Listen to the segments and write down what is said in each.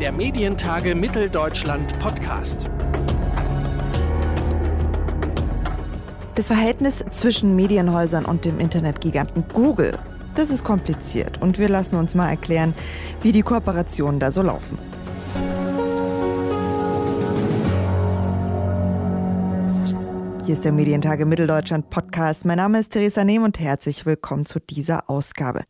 Der Medientage Mitteldeutschland Podcast. Das Verhältnis zwischen Medienhäusern und dem Internetgiganten Google, das ist kompliziert und wir lassen uns mal erklären, wie die Kooperationen da so laufen. Hier ist der Medientage Mitteldeutschland Podcast. Mein Name ist Theresa Nehm und herzlich willkommen zu dieser Ausgabe.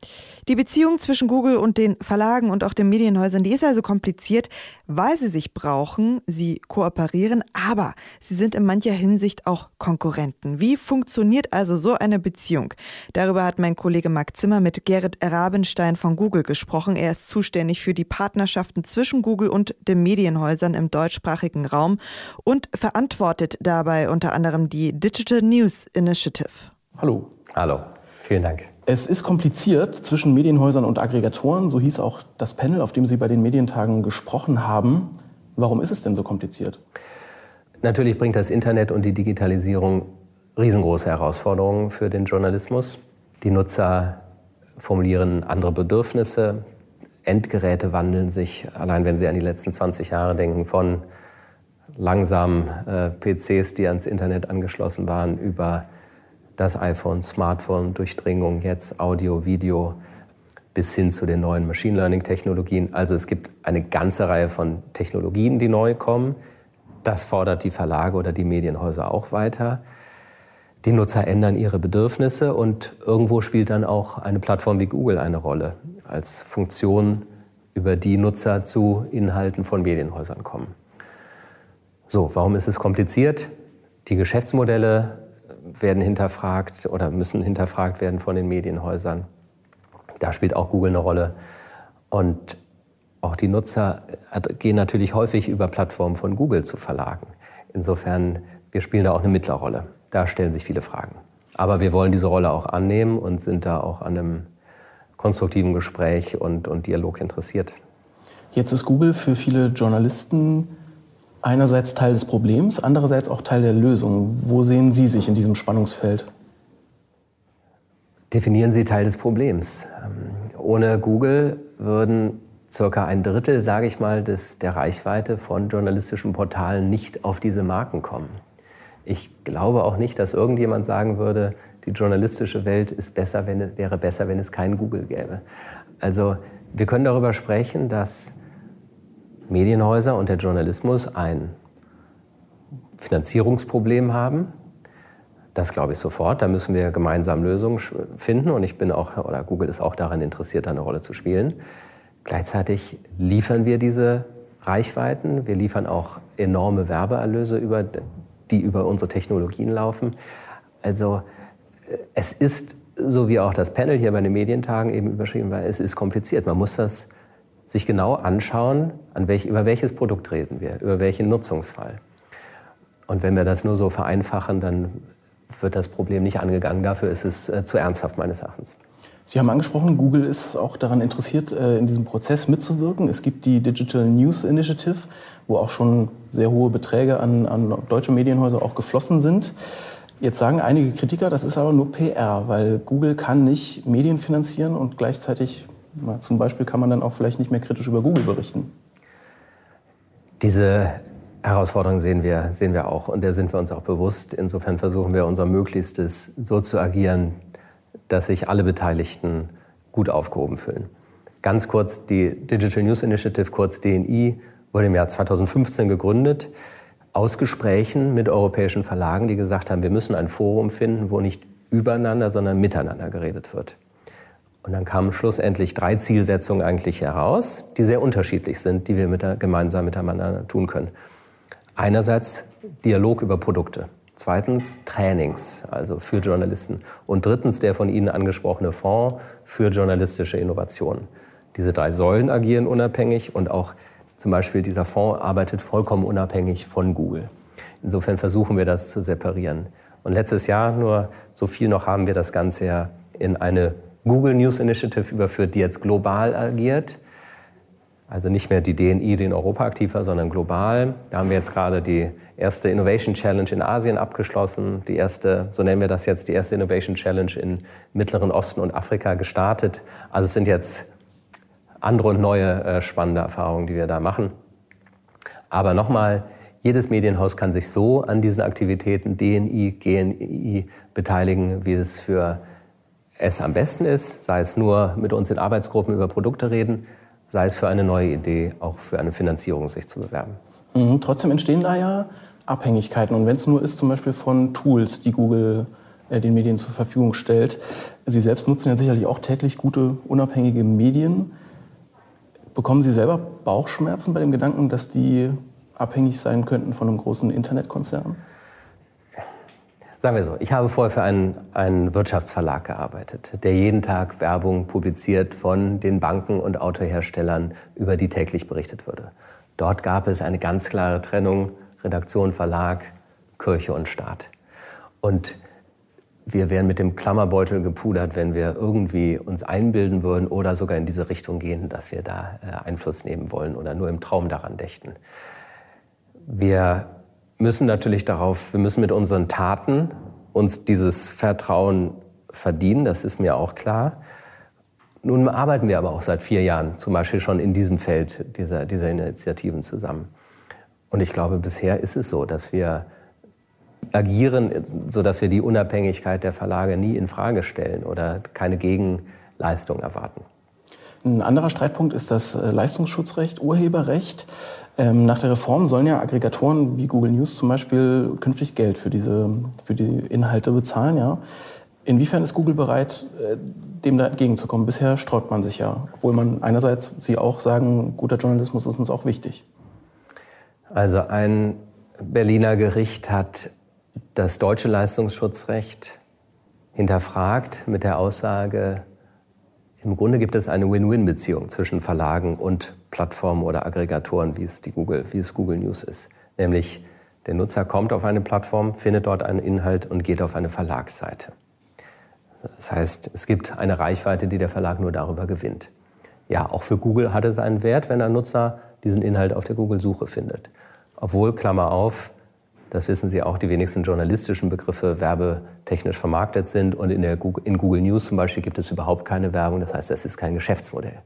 Die Beziehung zwischen Google und den Verlagen und auch den Medienhäusern, die ist also kompliziert, weil sie sich brauchen, sie kooperieren, aber sie sind in mancher Hinsicht auch Konkurrenten. Wie funktioniert also so eine Beziehung? Darüber hat mein Kollege Marc Zimmer mit Gerrit Rabenstein von Google gesprochen. Er ist zuständig für die Partnerschaften zwischen Google und den Medienhäusern im deutschsprachigen Raum und verantwortet dabei unter anderem die Digital News Initiative. Hallo. Hallo, vielen Dank. Es ist kompliziert zwischen Medienhäusern und Aggregatoren, so hieß auch das Panel, auf dem Sie bei den Medientagen gesprochen haben. Warum ist es denn so kompliziert? Natürlich bringt das Internet und die Digitalisierung riesengroße Herausforderungen für den Journalismus. Die Nutzer formulieren andere Bedürfnisse. Endgeräte wandeln sich, allein wenn Sie an die letzten 20 Jahre denken, von langsamen äh, PCs, die ans Internet angeschlossen waren, über das iPhone, Smartphone, Durchdringung, jetzt Audio, Video bis hin zu den neuen Machine Learning-Technologien. Also es gibt eine ganze Reihe von Technologien, die neu kommen. Das fordert die Verlage oder die Medienhäuser auch weiter. Die Nutzer ändern ihre Bedürfnisse und irgendwo spielt dann auch eine Plattform wie Google eine Rolle als Funktion, über die Nutzer zu Inhalten von Medienhäusern kommen. So, warum ist es kompliziert? Die Geschäftsmodelle werden hinterfragt oder müssen hinterfragt werden von den Medienhäusern. Da spielt auch Google eine Rolle. Und auch die Nutzer gehen natürlich häufig über Plattformen von Google zu Verlagen. Insofern, wir spielen da auch eine Mittlerrolle. Da stellen sich viele Fragen. Aber wir wollen diese Rolle auch annehmen und sind da auch an einem konstruktiven Gespräch und, und Dialog interessiert. Jetzt ist Google für viele Journalisten einerseits Teil des Problems, andererseits auch Teil der Lösung. Wo sehen Sie sich in diesem Spannungsfeld? Definieren Sie Teil des Problems. Ähm, ohne Google würden circa ein Drittel, sage ich mal, des, der Reichweite von journalistischen Portalen nicht auf diese Marken kommen. Ich glaube auch nicht, dass irgendjemand sagen würde, die journalistische Welt ist besser, wenn, wäre besser, wenn es keinen Google gäbe. Also wir können darüber sprechen, dass Medienhäuser und der Journalismus ein Finanzierungsproblem haben. Das glaube ich sofort. Da müssen wir gemeinsam Lösungen finden. Und ich bin auch, oder Google ist auch daran interessiert, eine Rolle zu spielen. Gleichzeitig liefern wir diese Reichweiten. Wir liefern auch enorme Werbeerlöse, über, die über unsere Technologien laufen. Also äh, es ist, so wie auch das Panel hier bei den Medientagen eben überschrieben war, es ist kompliziert. Man muss das sich genau anschauen, an welch, über welches Produkt reden wir, über welchen Nutzungsfall. Und wenn wir das nur so vereinfachen, dann wird das Problem nicht angegangen. Dafür ist es äh, zu ernsthaft meines Erachtens. Sie haben angesprochen, Google ist auch daran interessiert, äh, in diesem Prozess mitzuwirken. Es gibt die Digital News Initiative, wo auch schon sehr hohe Beträge an, an deutsche Medienhäuser auch geflossen sind. Jetzt sagen einige Kritiker, das ist aber nur PR, weil Google kann nicht Medien finanzieren und gleichzeitig zum Beispiel kann man dann auch vielleicht nicht mehr kritisch über Google berichten. Diese Herausforderung sehen wir, sehen wir auch und der sind wir uns auch bewusst. Insofern versuchen wir unser Möglichstes so zu agieren, dass sich alle Beteiligten gut aufgehoben fühlen. Ganz kurz, die Digital News Initiative, kurz DNI, wurde im Jahr 2015 gegründet aus Gesprächen mit europäischen Verlagen, die gesagt haben, wir müssen ein Forum finden, wo nicht übereinander, sondern miteinander geredet wird. Und dann kamen schlussendlich drei Zielsetzungen eigentlich heraus, die sehr unterschiedlich sind, die wir mit der, gemeinsam miteinander tun können. Einerseits Dialog über Produkte. Zweitens Trainings, also für Journalisten. Und drittens der von Ihnen angesprochene Fonds für journalistische Innovation. Diese drei Säulen agieren unabhängig und auch zum Beispiel dieser Fonds arbeitet vollkommen unabhängig von Google. Insofern versuchen wir das zu separieren. Und letztes Jahr, nur so viel noch, haben wir das Ganze ja in eine Google News Initiative überführt, die jetzt global agiert. Also nicht mehr die DNI, den Europa aktiver, sondern global. Da haben wir jetzt gerade die erste Innovation Challenge in Asien abgeschlossen, die erste, so nennen wir das jetzt, die erste Innovation Challenge im Mittleren Osten und Afrika gestartet. Also es sind jetzt andere und neue äh, spannende Erfahrungen, die wir da machen. Aber nochmal, jedes Medienhaus kann sich so an diesen Aktivitäten DNI, GNI beteiligen, wie es für es am besten ist, sei es nur mit uns in Arbeitsgruppen über Produkte reden, sei es für eine neue Idee, auch für eine Finanzierung sich zu bewerben. Mhm, trotzdem entstehen da ja Abhängigkeiten. Und wenn es nur ist, zum Beispiel von Tools, die Google äh, den Medien zur Verfügung stellt. Sie selbst nutzen ja sicherlich auch täglich gute, unabhängige Medien. Bekommen Sie selber Bauchschmerzen bei dem Gedanken, dass die abhängig sein könnten von einem großen Internetkonzern? Sagen wir so, ich habe vorher für einen, einen Wirtschaftsverlag gearbeitet, der jeden Tag Werbung publiziert von den Banken und Autoherstellern, über die täglich berichtet wurde. Dort gab es eine ganz klare Trennung Redaktion, Verlag, Kirche und Staat. Und wir wären mit dem Klammerbeutel gepudert, wenn wir irgendwie uns einbilden würden oder sogar in diese Richtung gehen, dass wir da äh, Einfluss nehmen wollen oder nur im Traum daran dächten. Wir müssen natürlich darauf, wir müssen mit unseren Taten uns dieses Vertrauen verdienen, das ist mir auch klar. Nun arbeiten wir aber auch seit vier Jahren zum Beispiel schon in diesem Feld dieser, dieser Initiativen zusammen. Und ich glaube, bisher ist es so, dass wir agieren, sodass wir die Unabhängigkeit der Verlage nie in Frage stellen oder keine Gegenleistung erwarten. Ein anderer Streitpunkt ist das äh, Leistungsschutzrecht, Urheberrecht. Ähm, nach der Reform sollen ja Aggregatoren wie Google News zum Beispiel künftig Geld für, diese, für die Inhalte bezahlen. Ja? Inwiefern ist Google bereit, äh, dem da entgegenzukommen? Bisher sträubt man sich ja, obwohl man einerseits Sie auch sagen, guter Journalismus ist uns auch wichtig. Also ein Berliner Gericht hat das deutsche Leistungsschutzrecht hinterfragt mit der Aussage, im Grunde gibt es eine Win-Win-Beziehung zwischen Verlagen und Plattformen oder Aggregatoren, wie es, die Google, wie es Google News ist. Nämlich der Nutzer kommt auf eine Plattform, findet dort einen Inhalt und geht auf eine Verlagsseite. Das heißt, es gibt eine Reichweite, die der Verlag nur darüber gewinnt. Ja, auch für Google hat es einen Wert, wenn ein Nutzer diesen Inhalt auf der Google-Suche findet. Obwohl, Klammer auf, das wissen Sie auch, die wenigsten journalistischen Begriffe werbetechnisch vermarktet sind. Und in, der Google, in Google News zum Beispiel gibt es überhaupt keine Werbung. Das heißt, das ist kein Geschäftsmodell.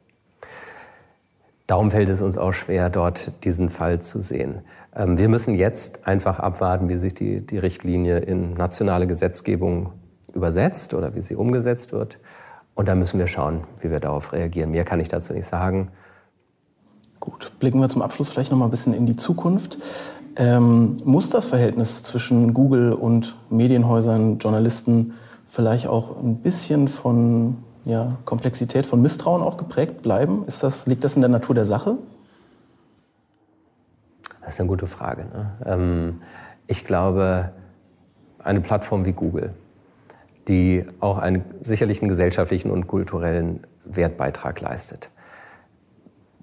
Darum fällt es uns auch schwer, dort diesen Fall zu sehen. Ähm, wir müssen jetzt einfach abwarten, wie sich die, die Richtlinie in nationale Gesetzgebung übersetzt oder wie sie umgesetzt wird. Und dann müssen wir schauen, wie wir darauf reagieren. Mehr kann ich dazu nicht sagen. Gut, blicken wir zum Abschluss vielleicht noch mal ein bisschen in die Zukunft. Ähm, muss das Verhältnis zwischen Google und Medienhäusern, Journalisten vielleicht auch ein bisschen von ja, Komplexität, von Misstrauen auch geprägt bleiben? Ist das, liegt das in der Natur der Sache? Das ist eine gute Frage. Ne? Ähm, ich glaube, eine Plattform wie Google, die auch einen sicherlich einen gesellschaftlichen und kulturellen Wertbeitrag leistet,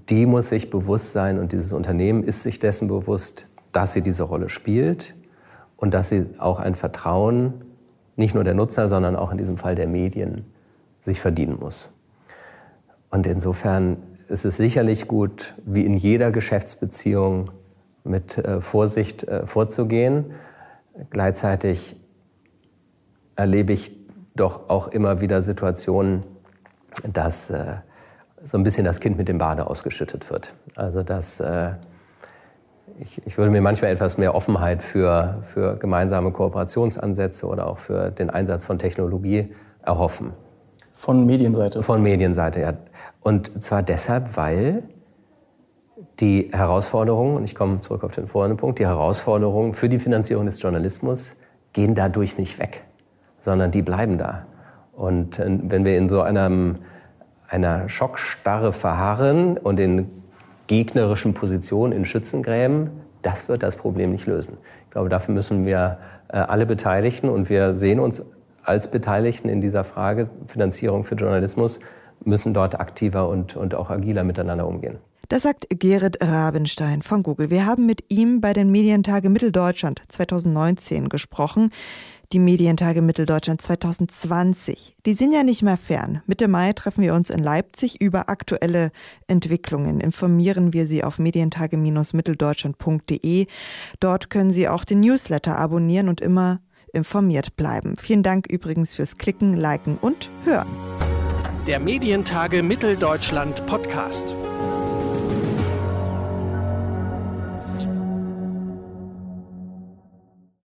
die muss sich bewusst sein und dieses Unternehmen ist sich dessen bewusst, dass sie diese Rolle spielt und dass sie auch ein Vertrauen nicht nur der Nutzer, sondern auch in diesem Fall der Medien sich verdienen muss. Und insofern ist es sicherlich gut, wie in jeder Geschäftsbeziehung mit äh, Vorsicht äh, vorzugehen. Gleichzeitig erlebe ich doch auch immer wieder Situationen, dass äh, so ein bisschen das Kind mit dem Bade ausgeschüttet wird. Also dass ich, ich, würde mir manchmal etwas mehr Offenheit für, für gemeinsame Kooperationsansätze oder auch für den Einsatz von Technologie erhoffen. Von Medienseite? Von Medienseite, ja. Und zwar deshalb, weil die Herausforderungen, und ich komme zurück auf den vorigen Punkt, die Herausforderungen für die Finanzierung des Journalismus gehen dadurch nicht weg, sondern die bleiben da. Und äh, wenn wir in so einem, einer Schockstarre verharren und in gegnerischen Position in Schützengräben, das wird das Problem nicht lösen. Ich glaube, dafür müssen wir äh, alle Beteiligten und wir sehen uns als Beteiligten in dieser Frage Finanzierung für Journalismus, müssen dort aktiver und, und auch agiler miteinander umgehen. Das sagt Gerrit Rabenstein von Google. Wir haben mit ihm bei den Medientage Mitteldeutschland 2019 gesprochen die Medientage Mitteldeutschland 2020. Die sind ja nicht mehr fern. Mitte Mai treffen wir uns in Leipzig über aktuelle Entwicklungen. Informieren wir Sie auf medientage-mitteldeutschland.de. Dort können Sie auch den Newsletter abonnieren und immer informiert bleiben. Vielen Dank übrigens fürs Klicken, Liken und Hören. Der Medientage Mitteldeutschland Podcast.